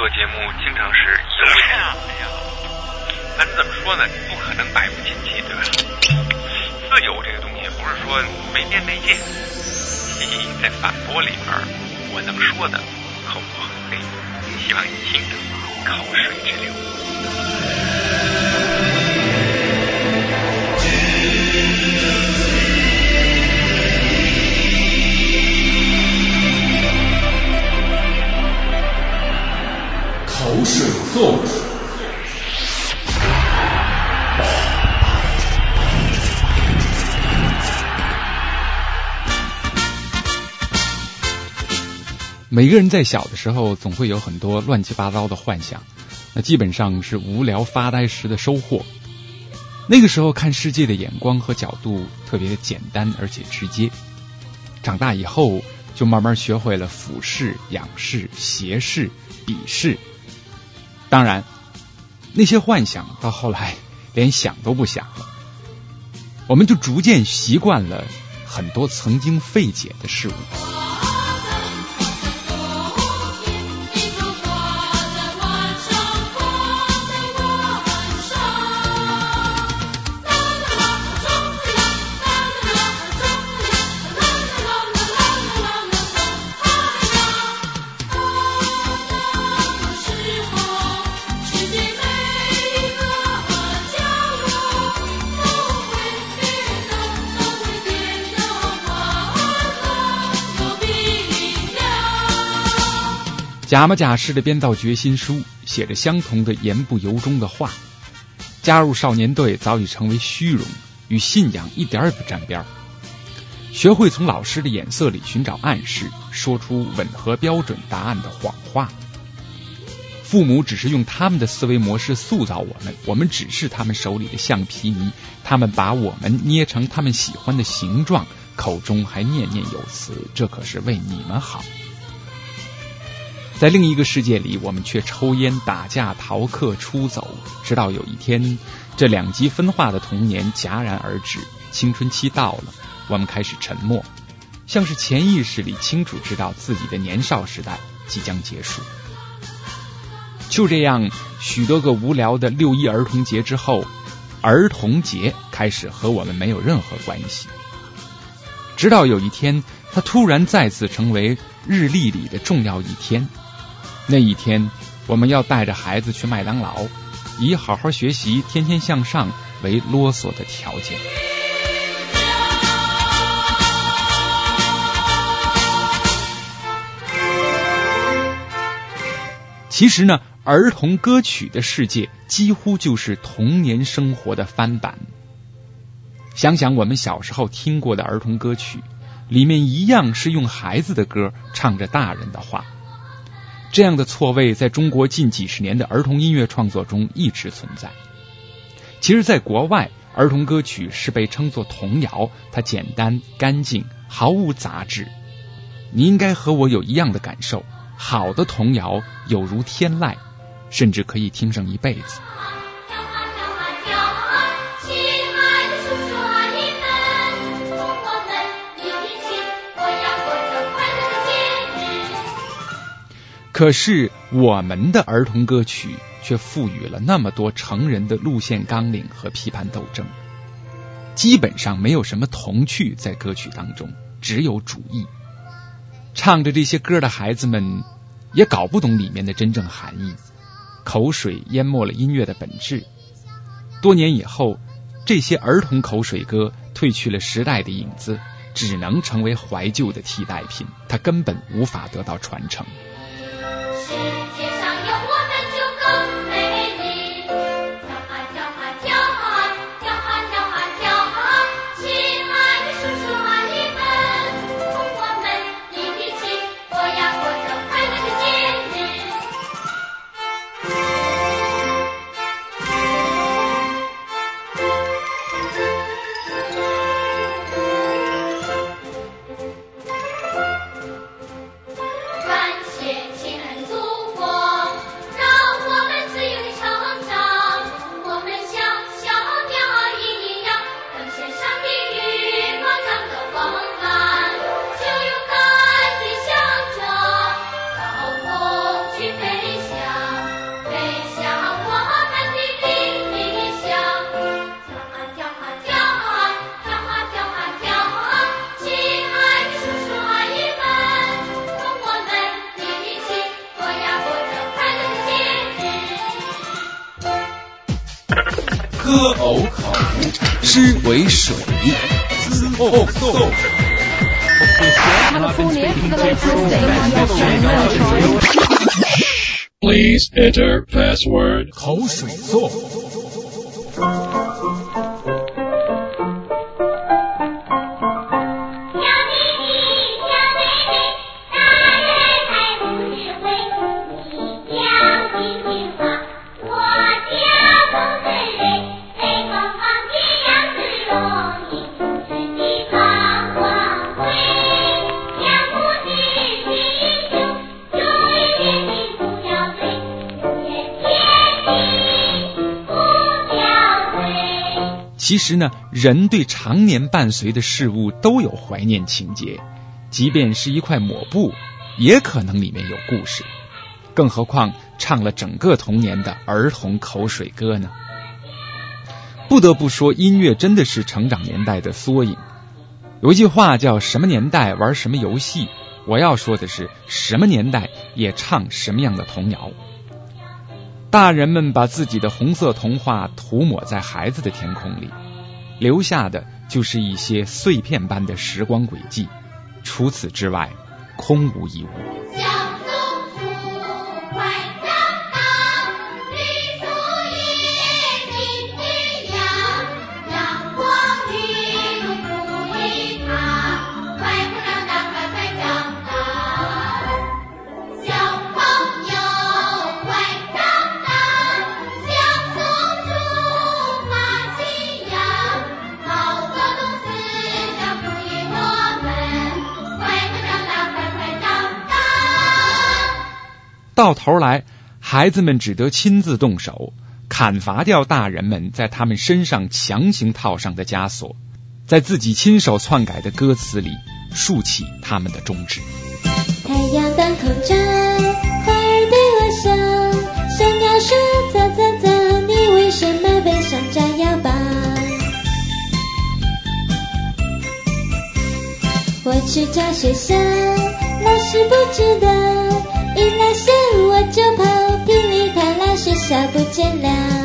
做节目经常是有哎呀，咱怎么说呢？不可能百无禁忌，对吧？自由这个东西不是说没边没界。嘻嘻，在反驳里边，我能说的口不很黑，希望你听着口水直流。口水奏。每个人在小的时候总会有很多乱七八糟的幻想，那基本上是无聊发呆时的收获。那个时候看世界的眼光和角度特别的简单而且直接。长大以后就慢慢学会了俯视、仰视、斜视、鄙视。当然，那些幻想到后来连想都不想了，我们就逐渐习惯了很多曾经费解的事物。假模假式的编造决心书，写着相同的言不由衷的话。加入少年队早已成为虚荣，与信仰一点也不沾边。学会从老师的眼色里寻找暗示，说出吻合标准答案的谎话。父母只是用他们的思维模式塑造我们，我们只是他们手里的橡皮泥，他们把我们捏成他们喜欢的形状，口中还念念有词：“这可是为你们好。”在另一个世界里，我们却抽烟、打架、逃课、出走，直到有一天，这两极分化的童年戛然而止，青春期到了，我们开始沉默，像是潜意识里清楚知道自己的年少时代即将结束。就这样，许多个无聊的六一儿童节之后，儿童节开始和我们没有任何关系，直到有一天，它突然再次成为日历里的重要一天。那一天，我们要带着孩子去麦当劳，以好好学习、天天向上为啰嗦的条件。其实呢，儿童歌曲的世界几乎就是童年生活的翻版。想想我们小时候听过的儿童歌曲，里面一样是用孩子的歌唱着大人的话。这样的错位在中国近几十年的儿童音乐创作中一直存在。其实，在国外，儿童歌曲是被称作童谣，它简单、干净，毫无杂质。你应该和我有一样的感受，好的童谣有如天籁，甚至可以听上一辈子。可是我们的儿童歌曲却赋予了那么多成人的路线纲领和批判斗争，基本上没有什么童趣在歌曲当中，只有主义。唱着这些歌的孩子们也搞不懂里面的真正含义，口水淹没了音乐的本质。多年以后，这些儿童口水歌褪去了时代的影子，只能成为怀旧的替代品，它根本无法得到传承。世偶口，诗为水，滋后动。Please enter password. 口水颂。其实呢，人对常年伴随的事物都有怀念情节，即便是一块抹布，也可能里面有故事。更何况唱了整个童年的儿童口水歌呢？不得不说，音乐真的是成长年代的缩影。有一句话叫“什么年代玩什么游戏”，我要说的是，什么年代也唱什么样的童谣。大人们把自己的红色童话涂抹在孩子的天空里，留下的就是一些碎片般的时光轨迹。除此之外，空无一物。到头来，孩子们只得亲自动手，砍伐掉大人们在他们身上强行套上的枷锁，在自己亲手篡改的歌词里竖起他们的中指。太阳当空照，花儿对我笑，小鸟说早早早，你为什么背上炸药包？我去找学校，老师不知道，一拉线我就跑，噼里啪啦学校不见了。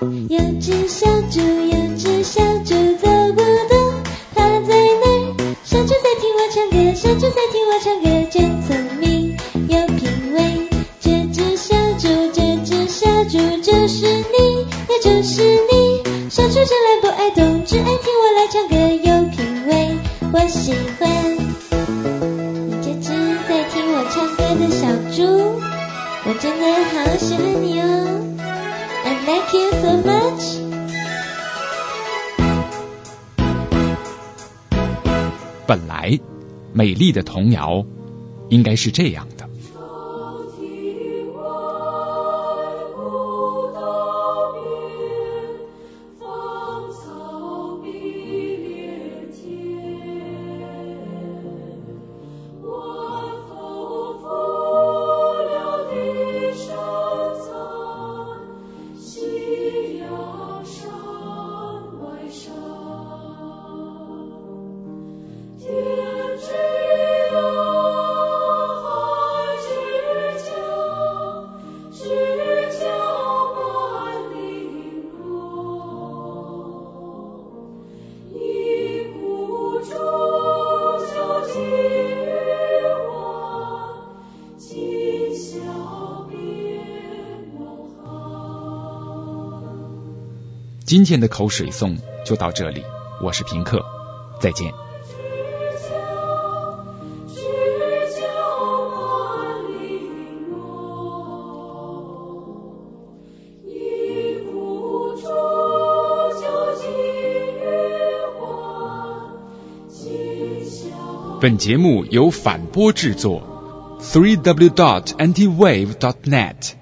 有只小猪，有只小猪走不动，它在哪儿？小猪在听我唱歌，小猪在听我唱歌，真聪明，有品味。这只小猪，这只小猪就是你，也就是你。小猪从来不爱动，只爱听我来唱歌，有品味，我喜欢。你这只在听我唱歌的小猪，我真的好喜欢你哦。Thank you so much. 本来，美丽的童谣应该是这样的。今天的口水颂就到这里，我是平克，再见。本节目由反播制作，three w dot antiwave dot net。